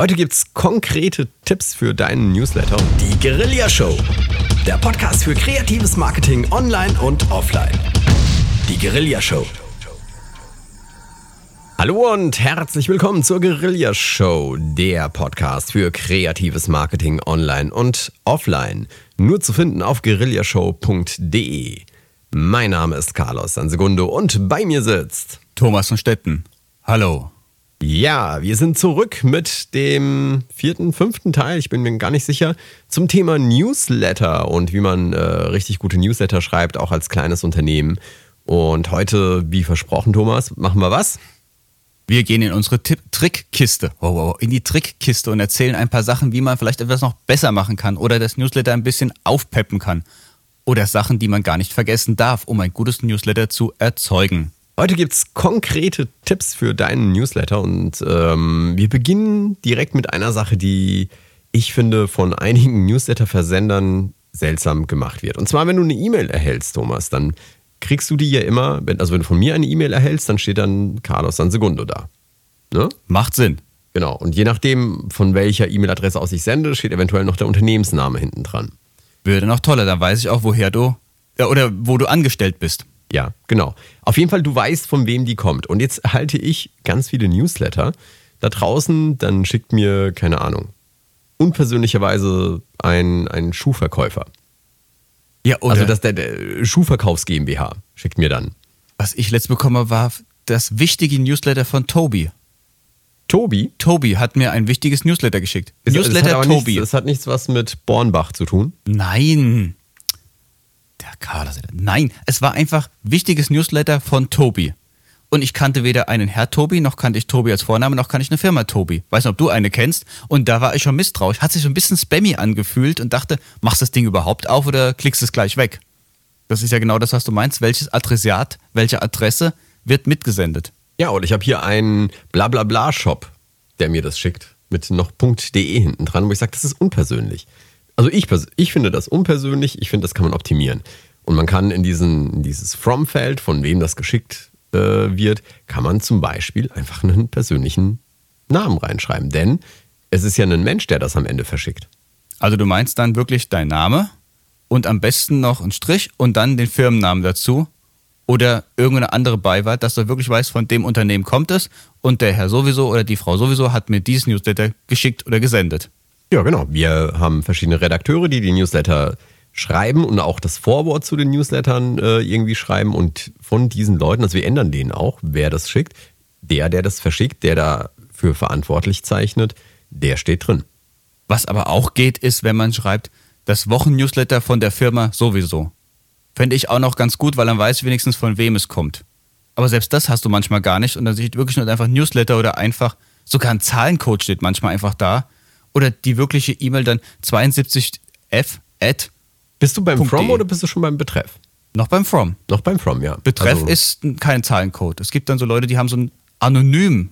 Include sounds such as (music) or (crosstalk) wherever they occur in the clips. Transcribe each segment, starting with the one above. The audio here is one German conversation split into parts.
Heute gibt's konkrete Tipps für deinen Newsletter. Die Guerilla Show. Der Podcast für kreatives Marketing online und offline. Die Guerilla Show. Hallo und herzlich willkommen zur Guerilla Show, der Podcast für kreatives Marketing online und offline. Nur zu finden auf guerillashow.de. Mein Name ist Carlos Sansegundo und bei mir sitzt Thomas von Stetten. Hallo. Ja, wir sind zurück mit dem vierten, fünften Teil, ich bin mir gar nicht sicher, zum Thema Newsletter und wie man äh, richtig gute Newsletter schreibt, auch als kleines Unternehmen. Und heute, wie versprochen, Thomas, machen wir was? Wir gehen in unsere Trickkiste, wow, wow, in die Trickkiste und erzählen ein paar Sachen, wie man vielleicht etwas noch besser machen kann oder das Newsletter ein bisschen aufpeppen kann. Oder Sachen, die man gar nicht vergessen darf, um ein gutes Newsletter zu erzeugen. Heute gibt es konkrete Tipps für deinen Newsletter und ähm, wir beginnen direkt mit einer Sache, die ich finde von einigen Newsletter-Versendern seltsam gemacht wird. Und zwar, wenn du eine E-Mail erhältst, Thomas, dann kriegst du die ja immer, wenn, also wenn du von mir eine E-Mail erhältst, dann steht dann Carlos Sansegundo da. Ne? Macht Sinn. Genau. Und je nachdem, von welcher E-Mail-Adresse aus ich sende, steht eventuell noch der Unternehmensname hinten dran. Würde noch toller, dann weiß ich auch, woher du oder wo du angestellt bist. Ja, genau. Auf jeden Fall, du weißt, von wem die kommt. Und jetzt halte ich ganz viele Newsletter da draußen, dann schickt mir, keine Ahnung, unpersönlicherweise ein, ein Schuhverkäufer. Ja, oder also das, der, der Schuhverkaufs GmbH schickt mir dann. Was ich letzt bekommen war das wichtige Newsletter von Tobi. Tobi? Tobi hat mir ein wichtiges Newsletter geschickt. Ist, Newsletter das Tobi. Nichts, das hat nichts was mit Bornbach zu tun? Nein. Der Carlos. Nein, es war einfach wichtiges Newsletter von Tobi. Und ich kannte weder einen Herr Tobi, noch kannte ich Tobi als Vorname, noch kannte ich eine Firma Tobi. Weiß nicht, ob du eine kennst. Und da war ich schon misstrauisch. Hat sich so ein bisschen spammy angefühlt und dachte, machst du das Ding überhaupt auf oder klickst es gleich weg? Das ist ja genau das, was du meinst. Welches Adressat, welche Adresse wird mitgesendet? Ja, und ich habe hier einen Blablabla-Shop, der mir das schickt. Mit noch .de hinten dran, wo ich sage, das ist unpersönlich. Also ich, ich finde das unpersönlich, ich finde, das kann man optimieren. Und man kann in, diesen, in dieses From-Feld, von wem das geschickt äh, wird, kann man zum Beispiel einfach einen persönlichen Namen reinschreiben. Denn es ist ja ein Mensch, der das am Ende verschickt. Also du meinst dann wirklich dein Name und am besten noch einen Strich und dann den Firmennamen dazu oder irgendeine andere Beiwart, dass du wirklich weißt, von dem Unternehmen kommt es und der Herr sowieso oder die Frau sowieso hat mir dieses Newsletter geschickt oder gesendet. Ja, genau. Wir haben verschiedene Redakteure, die die Newsletter schreiben und auch das Vorwort zu den Newslettern äh, irgendwie schreiben. Und von diesen Leuten, also wir ändern denen auch, wer das schickt. Der, der das verschickt, der dafür verantwortlich zeichnet, der steht drin. Was aber auch geht, ist, wenn man schreibt, das Wochennewsletter von der Firma sowieso. Fände ich auch noch ganz gut, weil dann weiß wenigstens, von wem es kommt. Aber selbst das hast du manchmal gar nicht und dann steht wirklich nur einfach Newsletter oder einfach, sogar ein Zahlencode steht manchmal einfach da oder die wirkliche E-Mail dann 72f at. Bist du beim From oder bist du schon beim Betreff? Noch beim From. Noch beim From, ja. Betreff also. ist kein Zahlencode. Es gibt dann so Leute, die haben so ein anonym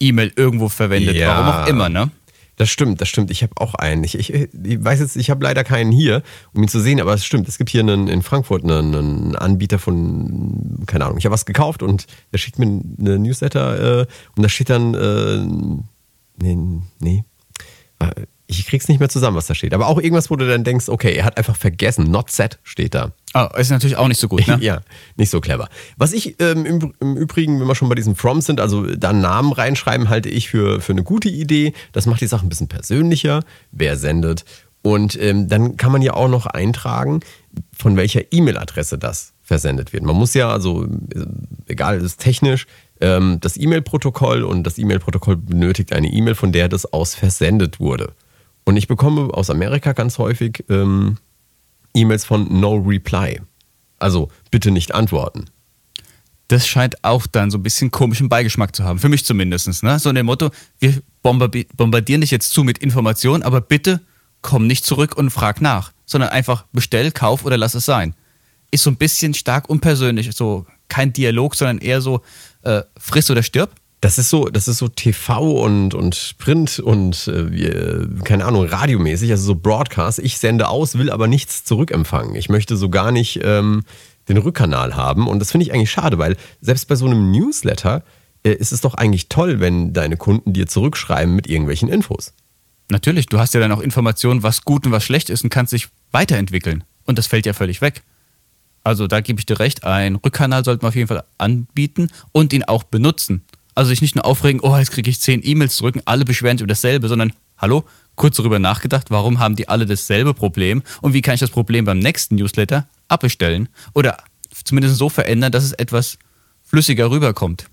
E-Mail irgendwo verwendet, ja. warum auch immer, ne? Das stimmt, das stimmt. Ich habe auch einen. Ich, ich, ich, weiß jetzt, ich habe leider keinen hier, um ihn zu sehen, aber es stimmt. Es gibt hier einen, in Frankfurt einen, einen Anbieter von, keine Ahnung, ich habe was gekauft und der schickt mir eine Newsletter äh, und da steht dann, äh, nee, nee, ich krieg's nicht mehr zusammen, was da steht. Aber auch irgendwas, wo du dann denkst, okay, er hat einfach vergessen. Not set steht da. Ah, ist natürlich auch nicht so gut, ne? (laughs) ja, nicht so clever. Was ich ähm, im, im, Übrigen, wenn wir schon bei diesen From sind, also da Namen reinschreiben, halte ich für, für eine gute Idee. Das macht die Sache ein bisschen persönlicher, wer sendet. Und ähm, dann kann man ja auch noch eintragen, von welcher E-Mail-Adresse das versendet wird. Man muss ja, also äh, egal, es ist technisch, ähm, das E-Mail-Protokoll und das E-Mail-Protokoll benötigt eine E-Mail, von der das aus versendet wurde. Und ich bekomme aus Amerika ganz häufig ähm, E-Mails von No Reply. Also bitte nicht antworten. Das scheint auch dann so ein bisschen komischen Beigeschmack zu haben. Für mich zumindest. Ne? So in dem Motto, wir bombardieren dich jetzt zu mit Informationen, aber bitte komm nicht zurück und frag nach, sondern einfach bestell, kauf oder lass es sein. Ist so ein bisschen stark unpersönlich. So kein Dialog, sondern eher so äh, friss oder stirb. Das ist so, das ist so TV und, und Print und äh, keine Ahnung, radiomäßig, also so Broadcast. Ich sende aus, will aber nichts zurückempfangen. Ich möchte so gar nicht ähm, den Rückkanal haben. Und das finde ich eigentlich schade, weil selbst bei so einem Newsletter äh, ist es doch eigentlich toll, wenn deine Kunden dir zurückschreiben mit irgendwelchen Infos. Natürlich, du hast ja dann auch Informationen, was gut und was schlecht ist und kannst dich weiterentwickeln. Und das fällt ja völlig weg. Also da gebe ich dir recht, ein Rückkanal sollte man auf jeden Fall anbieten und ihn auch benutzen. Also sich nicht nur aufregen, oh, jetzt kriege ich zehn E-Mails zurück, alle beschweren sich über dasselbe, sondern hallo, kurz darüber nachgedacht, warum haben die alle dasselbe Problem und wie kann ich das Problem beim nächsten Newsletter abbestellen oder zumindest so verändern, dass es etwas flüssiger rüberkommt.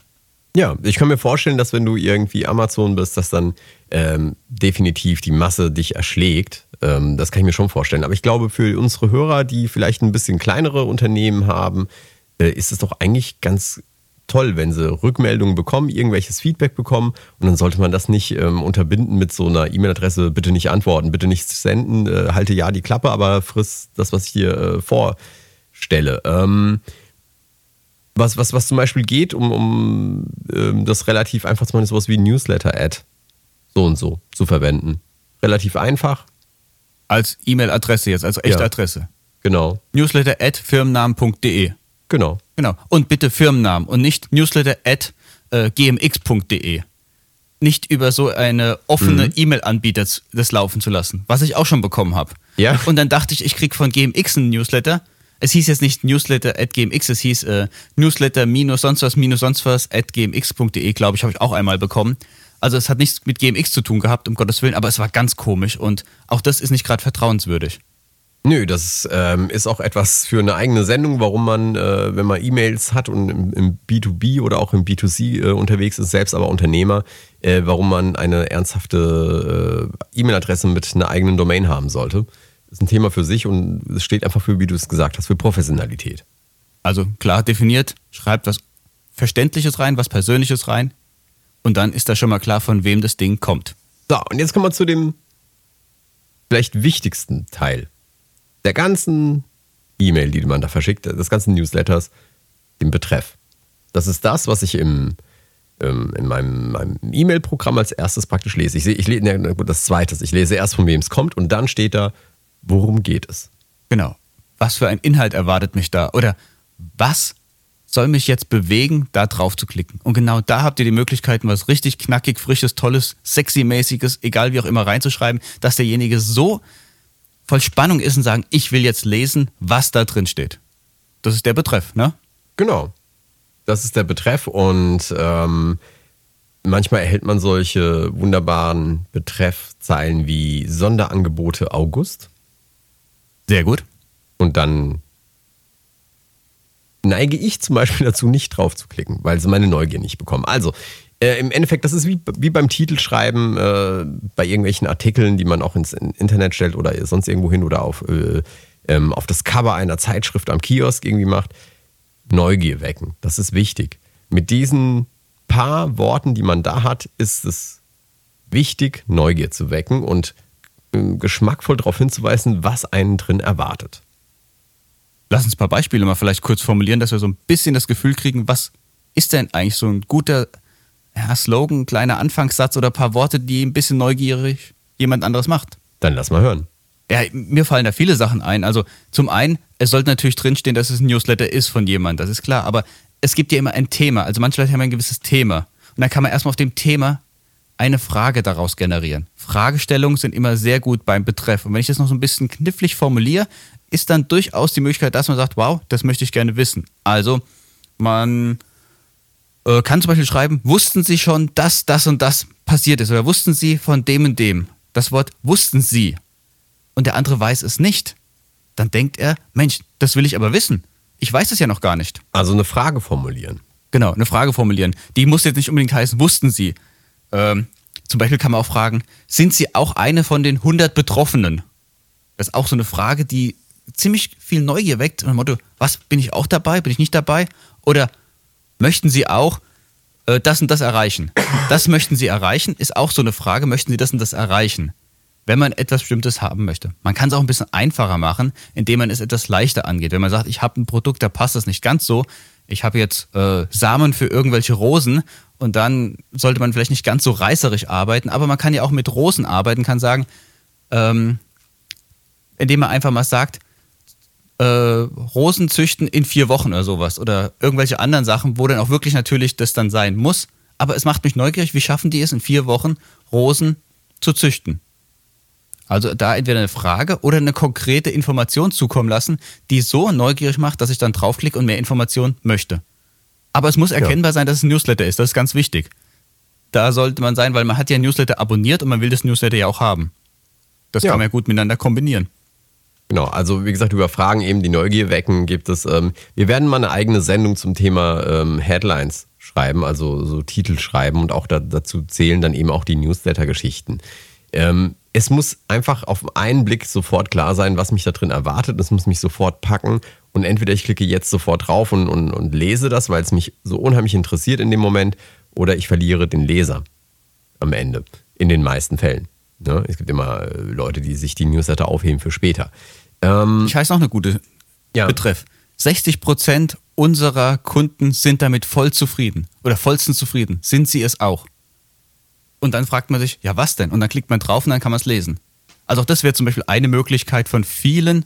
Ja, ich kann mir vorstellen, dass wenn du irgendwie Amazon bist, dass dann ähm, definitiv die Masse dich erschlägt. Ähm, das kann ich mir schon vorstellen. Aber ich glaube, für unsere Hörer, die vielleicht ein bisschen kleinere Unternehmen haben, äh, ist es doch eigentlich ganz toll, wenn sie Rückmeldungen bekommen, irgendwelches Feedback bekommen und dann sollte man das nicht ähm, unterbinden mit so einer E-Mail-Adresse, bitte nicht antworten, bitte nicht senden, äh, halte ja die Klappe, aber friss das, was ich dir äh, vorstelle. Ähm, was, was, was zum Beispiel geht, um, um ähm, das relativ einfach zu machen, ist sowas wie Newsletter-Ad so und so zu verwenden. Relativ einfach. Als E-Mail-Adresse jetzt, als echte Ja. Adresse. Genau. Newsletter at firmennamen.de. Genau. Genau. Und bitte Firmennamen und nicht newsletter at äh, gmx.de. Nicht über so eine offene Mhm. E-Mail-Anbieter das laufen zu lassen, was ich auch schon bekommen habe. Ja. Und dann dachte ich, ich krieg von GMX einen Newsletter. Es hieß jetzt nicht Newsletter at GMX, es hieß äh, Newsletter minus sonst was minus sonst was at gmx.de, glaube ich, habe ich auch einmal bekommen. Also es hat nichts mit GMX zu tun gehabt, um Gottes Willen, aber es war ganz komisch und auch das ist nicht gerade vertrauenswürdig. Nö, das ähm, ist auch etwas für eine eigene Sendung, warum man, äh, wenn man E-Mails hat und im, im B2B oder auch im B2C äh, unterwegs ist, selbst aber Unternehmer, äh, warum man eine ernsthafte äh, E-Mail-Adresse mit einer eigenen Domain haben sollte. Ist ein Thema für sich und es steht einfach für, wie du es gesagt hast, für Professionalität. Also klar definiert, schreibt was Verständliches rein, was Persönliches rein und dann ist da schon mal klar, von wem das Ding kommt. So, und jetzt kommen wir zu dem vielleicht wichtigsten Teil der ganzen E-Mail, die man da verschickt, des ganzen Newsletters, dem Betreff. Das ist das, was ich im, ähm, in meinem, meinem E-Mail-Programm als erstes praktisch lese. Ich sehe, ich lese, ne, gut, das zweite, ich lese erst, von wem es kommt und dann steht da, worum geht es. Genau. Was für ein Inhalt erwartet mich da? Oder was soll mich jetzt bewegen, da drauf zu klicken? Und genau da habt ihr die Möglichkeiten, was richtig knackig, frisches, tolles, sexy-mäßiges, egal wie auch immer reinzuschreiben, dass derjenige so voll Spannung ist und sagen, ich will jetzt lesen, was da drin steht. Das ist der Betreff, ne? Genau. Das ist der Betreff und ähm, manchmal erhält man solche wunderbaren Betreffzeilen wie Sonderangebote August. Sehr gut. Und dann neige ich zum Beispiel (laughs) dazu, nicht drauf zu klicken, weil sie meine Neugier nicht bekommen. Also, äh, im Endeffekt, das ist wie, wie beim Titelschreiben äh, bei irgendwelchen Artikeln, die man auch ins Internet stellt oder sonst irgendwo hin oder auf, äh, ähm, auf das Cover einer Zeitschrift am Kiosk irgendwie macht. Neugier wecken. Das ist wichtig. Mit diesen paar Worten, die man da hat, ist es wichtig, Neugier zu wecken und geschmackvoll darauf hinzuweisen, was einen drin erwartet. Lass uns ein paar Beispiele mal vielleicht kurz formulieren, dass wir so ein bisschen das Gefühl kriegen, was ist denn eigentlich so ein guter ja, Slogan, kleiner Anfangssatz oder ein paar Worte, die ein bisschen neugierig jemand anderes macht. Dann lass mal hören. Ja, mir fallen da viele Sachen ein. Also zum einen, es sollte natürlich drinstehen, dass es ein Newsletter ist von jemand, das ist klar. Aber es gibt ja immer ein Thema. Also manche Leute haben ein gewisses Thema. Und dann kann man erstmal auf dem Thema eine Frage daraus generieren. Fragestellungen sind immer sehr gut beim Betreff. Und wenn ich das noch so ein bisschen knifflig formuliere, ist dann durchaus die Möglichkeit, dass man sagt, wow, das möchte ich gerne wissen. Also man äh, kann zum Beispiel schreiben, wussten Sie schon, dass das und das passiert ist? Oder wussten Sie von dem und dem? Das Wort wussten Sie und der andere weiß es nicht, dann denkt er, Mensch, das will ich aber wissen. Ich weiß es ja noch gar nicht. Also eine Frage formulieren. Genau, eine Frage formulieren. Die muss jetzt nicht unbedingt heißen, wussten Sie. Ähm, zum Beispiel kann man auch fragen, sind Sie auch eine von den 100 Betroffenen? Das ist auch so eine Frage, die ziemlich viel Neugier weckt. Und dem Motto, was, bin ich auch dabei? Bin ich nicht dabei? Oder möchten Sie auch äh, das und das erreichen? Das möchten Sie erreichen, ist auch so eine Frage, möchten Sie das und das erreichen? wenn man etwas Bestimmtes haben möchte. Man kann es auch ein bisschen einfacher machen, indem man es etwas leichter angeht. Wenn man sagt, ich habe ein Produkt, da passt das nicht ganz so. Ich habe jetzt äh, Samen für irgendwelche Rosen und dann sollte man vielleicht nicht ganz so reißerisch arbeiten, aber man kann ja auch mit Rosen arbeiten, kann sagen, ähm, indem man einfach mal sagt, äh, Rosen züchten in vier Wochen oder sowas oder irgendwelche anderen Sachen, wo dann auch wirklich natürlich das dann sein muss, aber es macht mich neugierig, wie schaffen die es in vier Wochen, Rosen zu züchten? Also da entweder eine Frage oder eine konkrete Information zukommen lassen, die so neugierig macht, dass ich dann draufklicke und mehr Informationen möchte. Aber es muss erkennbar ja. sein, dass es ein Newsletter ist. Das ist ganz wichtig. Da sollte man sein, weil man hat ja ein Newsletter abonniert und man will das Newsletter ja auch haben. Das ja. kann man ja gut miteinander kombinieren. Genau, also wie gesagt, über Fragen eben die Neugier wecken gibt es. Ähm, wir werden mal eine eigene Sendung zum Thema ähm, Headlines schreiben, also so Titel schreiben und auch da, dazu zählen dann eben auch die Newsletter-Geschichten. Ähm, es muss einfach auf einen Blick sofort klar sein, was mich da drin erwartet. Es muss mich sofort packen und entweder ich klicke jetzt sofort drauf und, und, und lese das, weil es mich so unheimlich interessiert in dem Moment, oder ich verliere den Leser am Ende. In den meisten Fällen. Ne? Es gibt immer äh, Leute, die sich die Newsletter aufheben für später. Ähm, ich heiße noch eine gute ja. Betreff. 60 Prozent unserer Kunden sind damit voll zufrieden oder vollstens zufrieden. Sind sie es auch? Und dann fragt man sich, ja, was denn? Und dann klickt man drauf und dann kann man es lesen. Also auch das wäre zum Beispiel eine Möglichkeit von vielen,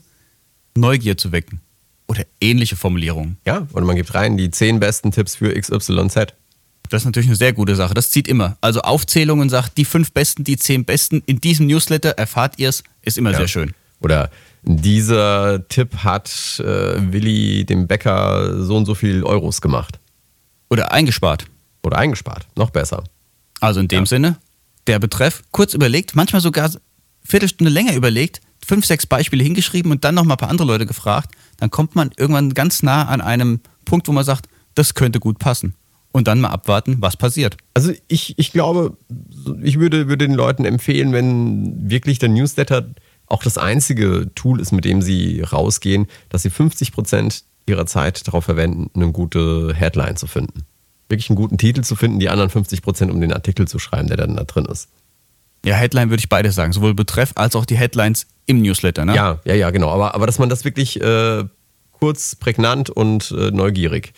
Neugier zu wecken. Oder ähnliche Formulierungen. Ja, oder man gibt rein die 10 besten Tipps für XYZ. Das ist natürlich eine sehr gute Sache. Das zieht immer. Also Aufzählungen sagt, die fünf besten, die zehn besten. In diesem Newsletter erfahrt ihr es, ist immer ja. sehr schön. Oder dieser Tipp hat äh, Willi dem Bäcker so und so viel Euros gemacht. Oder eingespart. Oder eingespart. Noch besser. Also in dem ja. Sinne, der Betreff, kurz überlegt, manchmal sogar Viertelstunde länger überlegt, fünf, sechs Beispiele hingeschrieben und dann nochmal ein paar andere Leute gefragt. Dann kommt man irgendwann ganz nah an einem Punkt, wo man sagt, das könnte gut passen und dann mal abwarten, was passiert. Also ich, ich glaube, ich würde, würde den Leuten empfehlen, wenn wirklich der Newsletter auch das einzige Tool ist, mit dem sie rausgehen, dass sie 50 Prozent ihrer Zeit darauf verwenden, eine gute Headline zu finden. Wirklich einen guten Titel zu finden, die anderen 50 Prozent, um den Artikel zu schreiben, der dann da drin ist. Ja, Headline würde ich beides sagen, sowohl Betreff als auch die Headlines im Newsletter, ne? Ja, ja, ja, genau. Aber, aber dass man das wirklich äh, kurz, prägnant und äh, neugierig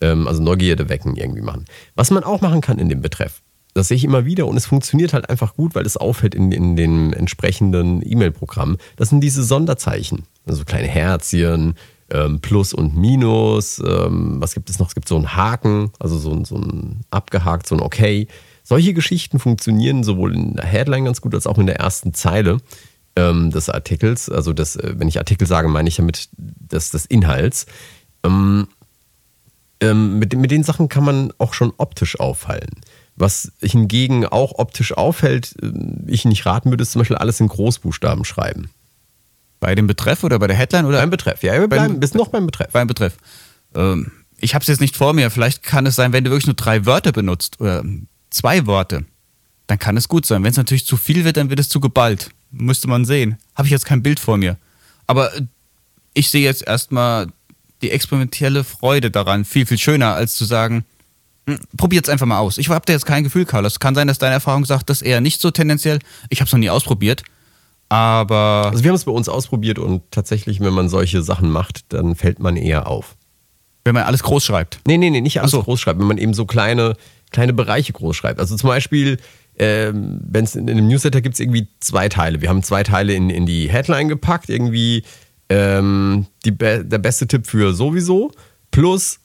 ähm, also Neugierde wecken irgendwie machen. Was man auch machen kann in dem Betreff, das sehe ich immer wieder und es funktioniert halt einfach gut, weil es auffällt in, in den entsprechenden E-Mail-Programmen. Das sind diese Sonderzeichen, also kleine Herzchen, ähm, Plus und Minus. Ähm, was gibt es noch? Es gibt so einen Haken, also so, so ein abgehakt, so ein Okay. Solche Geschichten funktionieren sowohl in der Headline ganz gut als auch in der ersten Zeile ähm, des Artikels. Also das, äh, wenn ich Artikel sage, meine ich damit des, des Inhalts. Ähm, ähm, mit, mit den Sachen kann man auch schon optisch auffallen. Was hingegen auch optisch auffällt, äh, ich nicht raten würde, ist zum Beispiel alles in Großbuchstaben schreiben. Bei dem Betreff oder bei der Headline? Oder? Beim Betreff, ja, wir bleiben beim, bis noch beim Betreff. Beim Betreff. Ähm, ich habe es jetzt nicht vor mir. Vielleicht kann es sein, wenn du wirklich nur drei Wörter benutzt oder zwei Worte, dann kann es gut sein. Wenn es natürlich zu viel wird, dann wird es zu geballt. Müsste man sehen. Habe ich jetzt kein Bild vor mir. Aber ich sehe jetzt erstmal die experimentelle Freude daran viel, viel schöner, als zu sagen, hm, probiert es einfach mal aus. Ich habe da jetzt kein Gefühl, Carlos. Es kann sein, dass deine Erfahrung sagt, das eher nicht so tendenziell. Ich habe es noch nie ausprobiert. Aber. Also wir haben es bei uns ausprobiert und tatsächlich, wenn man solche Sachen macht, dann fällt man eher auf. Wenn man alles groß schreibt. Nee, nee, nee, nicht alles so. groß schreibt, wenn man eben so kleine, kleine Bereiche groß schreibt. Also zum Beispiel, ähm, wenn es in einem Newsletter gibt es irgendwie zwei Teile. Wir haben zwei Teile in, in die Headline gepackt, irgendwie ähm, die, der beste Tipp für sowieso plus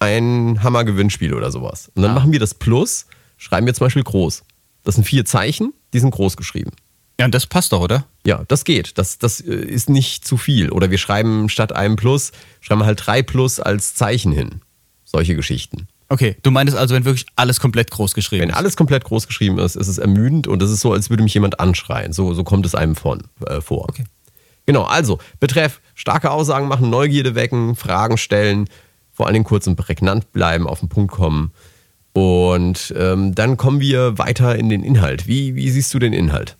ein Hammer-Gewinnspiel oder sowas. Und dann ah. machen wir das Plus, schreiben wir zum Beispiel groß. Das sind vier Zeichen, die sind groß geschrieben. Ja, das passt doch, oder? Ja, das geht. Das, das äh, ist nicht zu viel. Oder wir schreiben statt einem Plus, schreiben wir halt drei Plus als Zeichen hin. Solche Geschichten. Okay, du meinst also, wenn wirklich alles komplett groß geschrieben wenn ist? Wenn alles komplett groß geschrieben ist, ist es ermüdend und es ist so, als würde mich jemand anschreien. So, so kommt es einem von, äh, vor. Okay. Genau, also betreff starke Aussagen machen, Neugierde wecken, Fragen stellen, vor allen Dingen kurz und prägnant bleiben, auf den Punkt kommen. Und ähm, dann kommen wir weiter in den Inhalt. Wie, wie siehst du den Inhalt?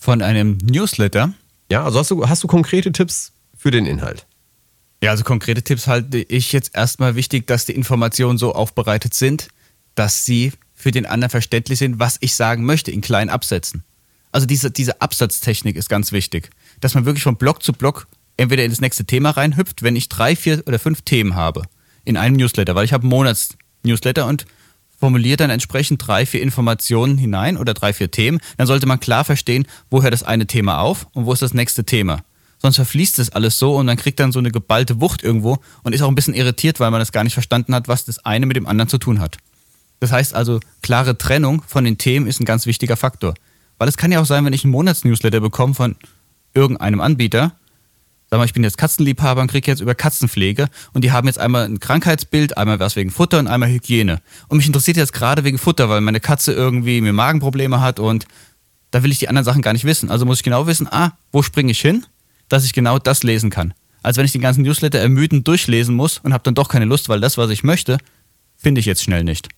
Von einem Newsletter? Ja, also hast du, hast du konkrete Tipps für den Inhalt? Ja, also konkrete Tipps halte ich jetzt erstmal wichtig, dass die Informationen so aufbereitet sind, dass sie für den anderen verständlich sind, was ich sagen möchte, in kleinen Absätzen. Also diese, diese Absatztechnik ist ganz wichtig. Dass man wirklich von Block zu Block entweder in das nächste Thema reinhüpft, wenn ich drei, vier oder fünf Themen habe in einem Newsletter, weil ich habe einen Monats-Newsletter und formuliert dann entsprechend drei, vier Informationen hinein oder drei, vier Themen, dann sollte man klar verstehen, wo hört das eine Thema auf und wo ist das nächste Thema. Sonst verfließt das alles so und dann kriegt dann so eine geballte Wucht irgendwo und ist auch ein bisschen irritiert, weil man das gar nicht verstanden hat, was das eine mit dem anderen zu tun hat. Das heißt also, klare Trennung von den Themen ist ein ganz wichtiger Faktor. Weil es kann ja auch sein, wenn ich einen Monatsnewsletter bekomme von irgendeinem Anbieter, sag mal, ich bin jetzt Katzenliebhaber und kriege jetzt über Katzenpflege und die haben jetzt einmal ein Krankheitsbild, einmal was wegen Futter und einmal Hygiene. Und mich interessiert jetzt gerade wegen Futter, weil meine Katze irgendwie mir Magenprobleme hat und da will ich die anderen Sachen gar nicht wissen. Also muss ich genau wissen, ah, wo springe ich hin, dass ich genau das lesen kann. Als wenn ich den ganzen Newsletter ermüdend durchlesen muss und habe dann doch keine Lust, weil das, was ich möchte, finde ich jetzt schnell nicht.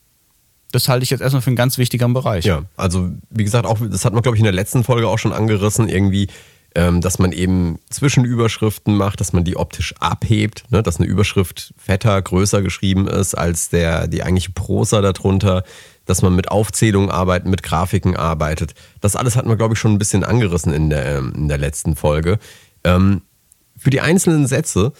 Das halte ich jetzt erstmal für einen ganz wichtigen Bereich. Ja, also wie gesagt, auch das hat man, glaube ich, in der letzten Folge auch schon angerissen, irgendwie, dass man eben Zwischenüberschriften macht, dass man die optisch abhebt, ne? dass eine Überschrift fetter, größer geschrieben ist als der, die eigentliche Prosa darunter, dass man mit Aufzählungen arbeitet, mit Grafiken arbeitet. Das alles hat man, glaube ich, schon ein bisschen angerissen in der, ähm, in der letzten Folge. Ähm, für die einzelnen Sätze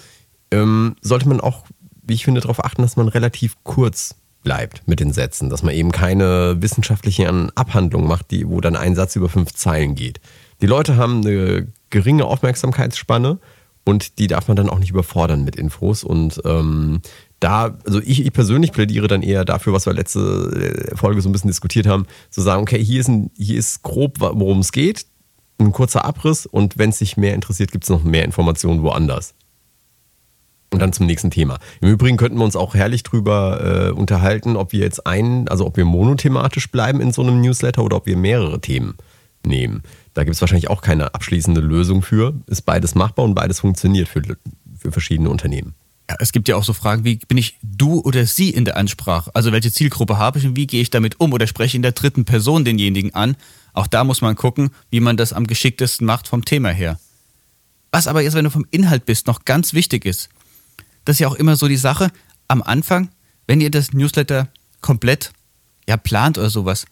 ähm, sollte man auch, wie ich finde, darauf achten, dass man relativ kurz bleibt mit den Sätzen, dass man eben keine wissenschaftlichen Abhandlungen macht, die, wo dann ein Satz über fünf Zeilen geht. Die Leute haben eine geringe Aufmerksamkeitsspanne und die darf man dann auch nicht überfordern mit Infos. Und ähm, da, also ich, ich, persönlich plädiere dann eher dafür, was wir letzte äh, Folge so ein bisschen diskutiert haben, zu sagen, okay, hier ist, ein, hier ist grob, worum es geht, ein kurzer Abriss und wenn es sich mehr interessiert, gibt es noch mehr Informationen woanders. Und dann zum nächsten Thema. Im Übrigen könnten wir uns auch herrlich drüber äh, unterhalten, ob wir jetzt einen, also ob wir monothematisch bleiben in so einem Newsletter oder ob wir mehrere Themen nehmen. Da gibt es wahrscheinlich auch keine abschließende Lösung für. Ist beides machbar und beides funktioniert für, für verschiedene Unternehmen. Ja, es gibt ja auch so Fragen wie, bin ich du oder sie in der Ansprache? Also welche Zielgruppe habe ich und wie gehe ich damit um oder spreche in der dritten Person denjenigen an? Auch da muss man gucken, wie man das am geschicktesten macht vom Thema her. Was aber jetzt, wenn du vom Inhalt bist, noch ganz wichtig ist, das ist ja auch immer so die Sache, am Anfang, wenn ihr das Newsletter komplett ja, plant oder sowas,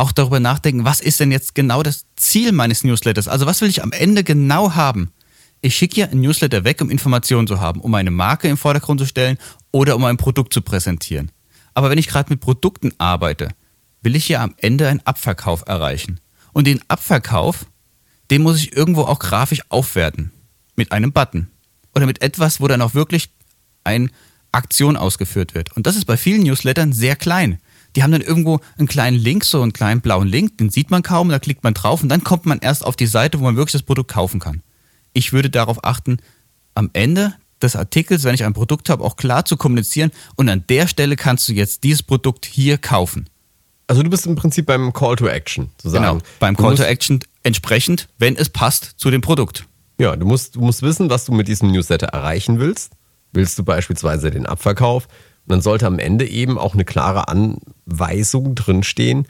auch darüber nachdenken, was ist denn jetzt genau das Ziel meines Newsletters? Also was will ich am Ende genau haben? Ich schicke hier ein Newsletter weg, um Informationen zu haben, um eine Marke im Vordergrund zu stellen oder um ein Produkt zu präsentieren. Aber wenn ich gerade mit Produkten arbeite, will ich hier am Ende einen Abverkauf erreichen. Und den Abverkauf, den muss ich irgendwo auch grafisch aufwerten. Mit einem Button. Oder mit etwas, wo dann auch wirklich eine Aktion ausgeführt wird. Und das ist bei vielen Newslettern sehr klein. Die haben dann irgendwo einen kleinen Link, so einen kleinen blauen Link, den sieht man kaum, da klickt man drauf und dann kommt man erst auf die Seite, wo man wirklich das Produkt kaufen kann. Ich würde darauf achten, am Ende des Artikels, wenn ich ein Produkt habe, auch klar zu kommunizieren und an der Stelle kannst du jetzt dieses Produkt hier kaufen. Also du bist im Prinzip beim Call to Action, zu sagen. Genau, beim Call to Action entsprechend, wenn es passt zu dem Produkt. Ja, du musst, du musst wissen, was du mit diesem Newsletter erreichen willst willst du beispielsweise den Abverkauf. Und dann sollte am Ende eben auch eine klare Anweisung drinstehen,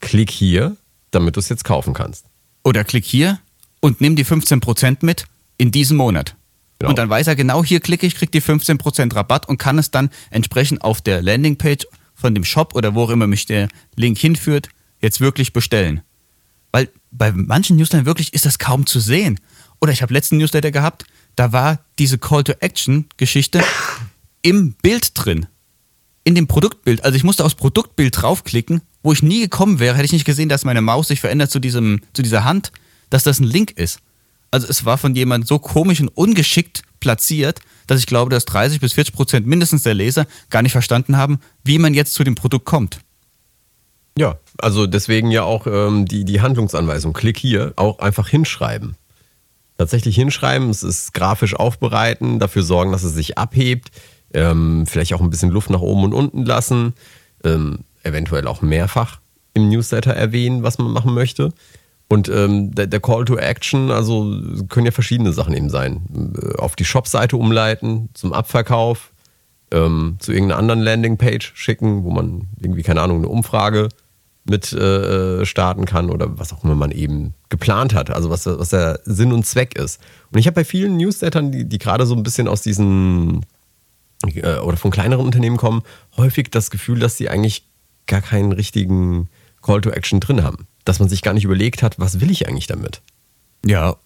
klick hier, damit du es jetzt kaufen kannst. Oder klick hier und nimm die 15% mit in diesem Monat. Genau. Und dann weiß er genau, hier klicke ich, kriege die 15% Rabatt und kann es dann entsprechend auf der Landingpage von dem Shop oder wo auch immer mich der Link hinführt, jetzt wirklich bestellen. Weil bei manchen Newslettern wirklich ist das kaum zu sehen. Oder ich habe letzten Newsletter gehabt, da war diese Call-to-Action-Geschichte im Bild drin. In dem Produktbild. Also ich musste aufs Produktbild draufklicken, wo ich nie gekommen wäre, hätte ich nicht gesehen, dass meine Maus sich verändert zu, diesem, zu dieser Hand, dass das ein Link ist. Also es war von jemandem so komisch und ungeschickt platziert, dass ich glaube, dass 30 bis 40 Prozent mindestens der Leser gar nicht verstanden haben, wie man jetzt zu dem Produkt kommt. Ja, also deswegen ja auch ähm, die, die Handlungsanweisung, klick hier, auch einfach hinschreiben tatsächlich hinschreiben, es ist grafisch aufbereiten, dafür sorgen, dass es sich abhebt, ähm, vielleicht auch ein bisschen Luft nach oben und unten lassen, ähm, eventuell auch mehrfach im Newsletter erwähnen, was man machen möchte. Und ähm, der, der, Call to Action, also können ja verschiedene Sachen eben sein. Äh, auf die Shop-Seite umleiten, zum Abverkauf, ähm, zu irgendeiner anderen Landingpage schicken, wo man irgendwie, keine Ahnung, eine Umfrage mit äh, starten kann oder was auch immer man eben geplant hat, also was, was der Sinn und Zweck ist. Und ich habe bei vielen Newslettern, die, die gerade so ein bisschen aus diesen äh, oder von kleineren Unternehmen kommen, häufig das Gefühl, dass sie eigentlich gar keinen richtigen Call to Action drin haben. Dass man sich gar nicht überlegt hat, was will ich eigentlich damit? Ja,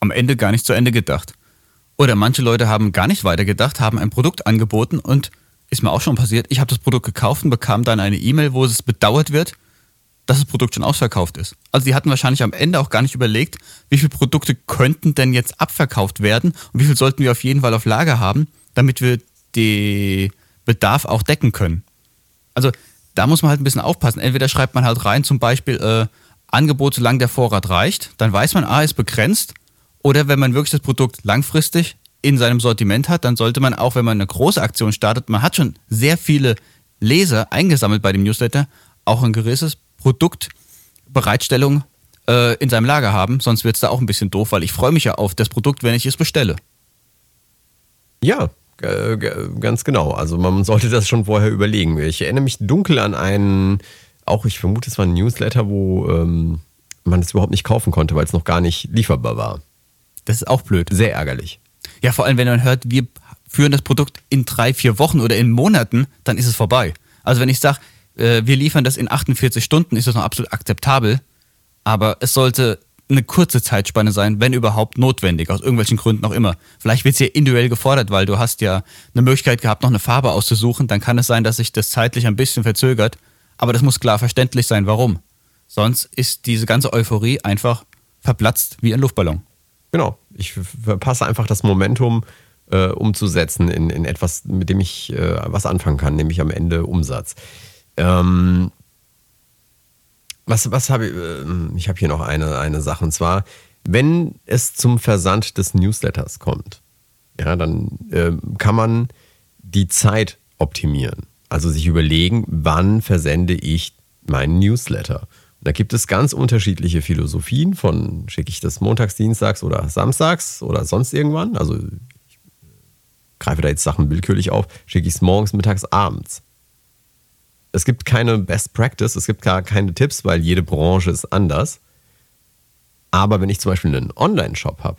am Ende gar nicht zu Ende gedacht. Oder manche Leute haben gar nicht weitergedacht, haben ein Produkt angeboten und ist mir auch schon passiert. Ich habe das Produkt gekauft und bekam dann eine E-Mail, wo es bedauert wird, dass das Produkt schon ausverkauft ist. Also die hatten wahrscheinlich am Ende auch gar nicht überlegt, wie viele Produkte könnten denn jetzt abverkauft werden und wie viel sollten wir auf jeden Fall auf Lager haben, damit wir den Bedarf auch decken können. Also da muss man halt ein bisschen aufpassen. Entweder schreibt man halt rein, zum Beispiel äh, Angebot, solange der Vorrat reicht, dann weiß man, A ist begrenzt. Oder wenn man wirklich das Produkt langfristig in seinem Sortiment hat, dann sollte man auch, wenn man eine große Aktion startet, man hat schon sehr viele Leser eingesammelt bei dem Newsletter, auch ein gewisses Produktbereitstellung äh, in seinem Lager haben. Sonst wird es da auch ein bisschen doof, weil ich freue mich ja auf das Produkt, wenn ich es bestelle. Ja, ganz genau. Also man sollte das schon vorher überlegen. Ich erinnere mich dunkel an einen, auch ich vermute, es war ein Newsletter, wo ähm, man es überhaupt nicht kaufen konnte, weil es noch gar nicht lieferbar war. Das ist auch blöd. Sehr ärgerlich. Ja, vor allem, wenn man hört, wir führen das Produkt in drei, vier Wochen oder in Monaten, dann ist es vorbei. Also wenn ich sage, äh, wir liefern das in 48 Stunden, ist das noch absolut akzeptabel. Aber es sollte eine kurze Zeitspanne sein, wenn überhaupt notwendig, aus irgendwelchen Gründen auch immer. Vielleicht wird es hier individuell gefordert, weil du hast ja eine Möglichkeit gehabt, noch eine Farbe auszusuchen. Dann kann es sein, dass sich das zeitlich ein bisschen verzögert. Aber das muss klar verständlich sein, warum. Sonst ist diese ganze Euphorie einfach verplatzt wie ein Luftballon. Genau. Ich verpasse einfach das Momentum äh, umzusetzen in, in etwas, mit dem ich äh, was anfangen kann, nämlich am Ende Umsatz. Ähm, was, was habe ich? Äh, ich habe hier noch eine, eine Sache. Und zwar, wenn es zum Versand des Newsletters kommt, ja, dann äh, kann man die Zeit optimieren. Also sich überlegen, wann versende ich meinen Newsletter. Und da gibt es ganz unterschiedliche Philosophien von schicke ich das montags, dienstags oder samstags oder sonst irgendwann. Also ich greife da jetzt Sachen willkürlich auf, schicke ich es morgens, mittags, abends es gibt keine Best Practice, es gibt gar keine Tipps, weil jede Branche ist anders. Aber wenn ich zum Beispiel einen Online-Shop habe,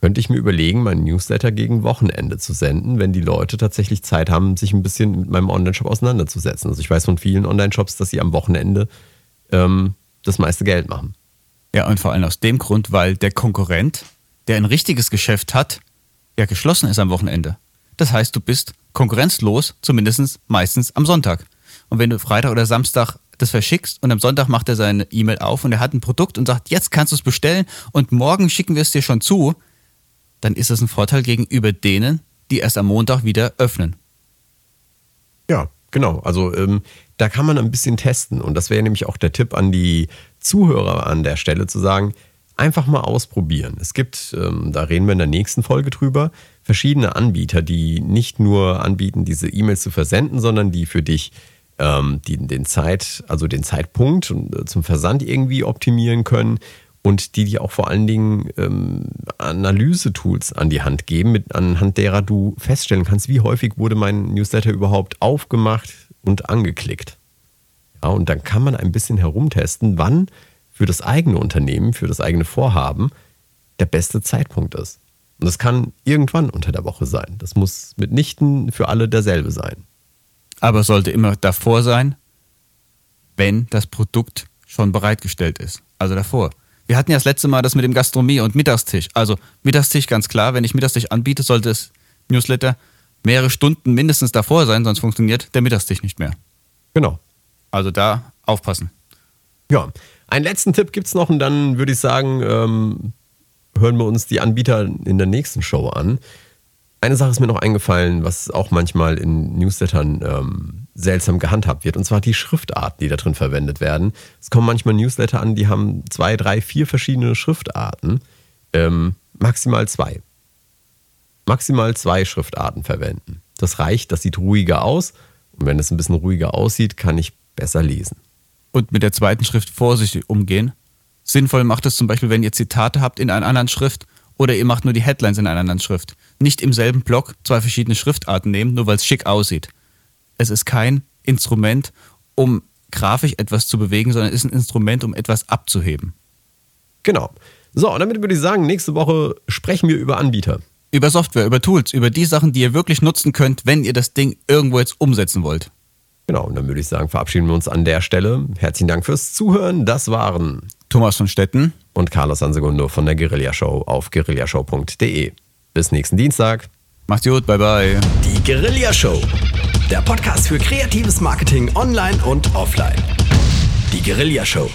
könnte ich mir überlegen, meinen Newsletter gegen Wochenende zu senden, wenn die Leute tatsächlich Zeit haben, sich ein bisschen mit meinem Online-Shop auseinanderzusetzen. Also ich weiß von vielen Online-Shops, dass sie am Wochenende ähm, das meiste Geld machen. Ja, und vor allem aus dem Grund, weil der Konkurrent, der ein richtiges Geschäft hat, ja geschlossen ist am Wochenende. Das heißt, du bist konkurrenzlos, zumindest meistens am Sonntag. Und wenn du Freitag oder Samstag das verschickst und am Sonntag macht er seine E-Mail auf und er hat ein Produkt und sagt, jetzt kannst du es bestellen und morgen schicken wir es dir schon zu, dann ist das ein Vorteil gegenüber denen, die erst am Montag wieder öffnen. Ja, genau. Also ähm, da kann man ein bisschen testen und das wäre nämlich auch der Tipp an die Zuhörer an der Stelle zu sagen, einfach mal ausprobieren. Es gibt, ähm, da reden wir in der nächsten Folge drüber, verschiedene Anbieter, die nicht nur anbieten, diese E-Mails zu versenden, sondern die für dich ähm, die, den Zeit, also den Zeitpunkt äh, zum Versand irgendwie optimieren können und die dir auch vor allen Dingen ähm, Analyse-Tools an die Hand geben, mit, anhand derer du feststellen kannst, wie häufig wurde mein Newsletter überhaupt aufgemacht und angeklickt. Ja, und dann kann man ein bisschen herumtesten, wann für das eigene Unternehmen, für das eigene Vorhaben der beste Zeitpunkt ist. Und das kann irgendwann unter der Woche sein. Das muss mitnichten für alle derselbe sein. Aber es sollte immer davor sein, wenn das Produkt schon bereitgestellt ist. Also davor. Wir hatten ja das letzte Mal das mit dem Gastronomie und Mittagstisch. Also Mittagstisch ganz klar, wenn ich Mittagstisch anbiete, sollte das Newsletter mehrere Stunden mindestens davor sein, sonst funktioniert der Mittagstisch nicht mehr. Genau. Also da aufpassen. Ja, einen letzten Tipp gibt es noch und dann würde ich sagen, ähm, hören wir uns die Anbieter in der nächsten Show an. Eine Sache ist mir noch eingefallen, was auch manchmal in Newslettern ähm, seltsam gehandhabt wird, und zwar die Schriftarten, die da drin verwendet werden. Es kommen manchmal Newsletter an, die haben zwei, drei, vier verschiedene Schriftarten. Ähm, maximal zwei. Maximal zwei Schriftarten verwenden. Das reicht, das sieht ruhiger aus. Und wenn es ein bisschen ruhiger aussieht, kann ich besser lesen und mit der zweiten Schrift vorsichtig umgehen. Sinnvoll macht es zum Beispiel, wenn ihr Zitate habt in einer anderen Schrift oder ihr macht nur die Headlines in einer anderen Schrift. Nicht im selben Block zwei verschiedene Schriftarten nehmen, nur weil es schick aussieht. Es ist kein Instrument, um grafisch etwas zu bewegen, sondern es ist ein Instrument, um etwas abzuheben. Genau. So, und damit würde ich sagen, nächste Woche sprechen wir über Anbieter. Über Software, über Tools, über die Sachen, die ihr wirklich nutzen könnt, wenn ihr das Ding irgendwo jetzt umsetzen wollt. Genau, und dann würde ich sagen, verabschieden wir uns an der Stelle. Herzlichen Dank fürs Zuhören. Das waren Thomas von Stetten und Carlos Sansegundo von der Guerilla Show auf guerillashow.de. Bis nächsten Dienstag. Macht's gut, bye bye. Die Guerilla Show. Der Podcast für kreatives Marketing online und offline. Die Guerilla Show.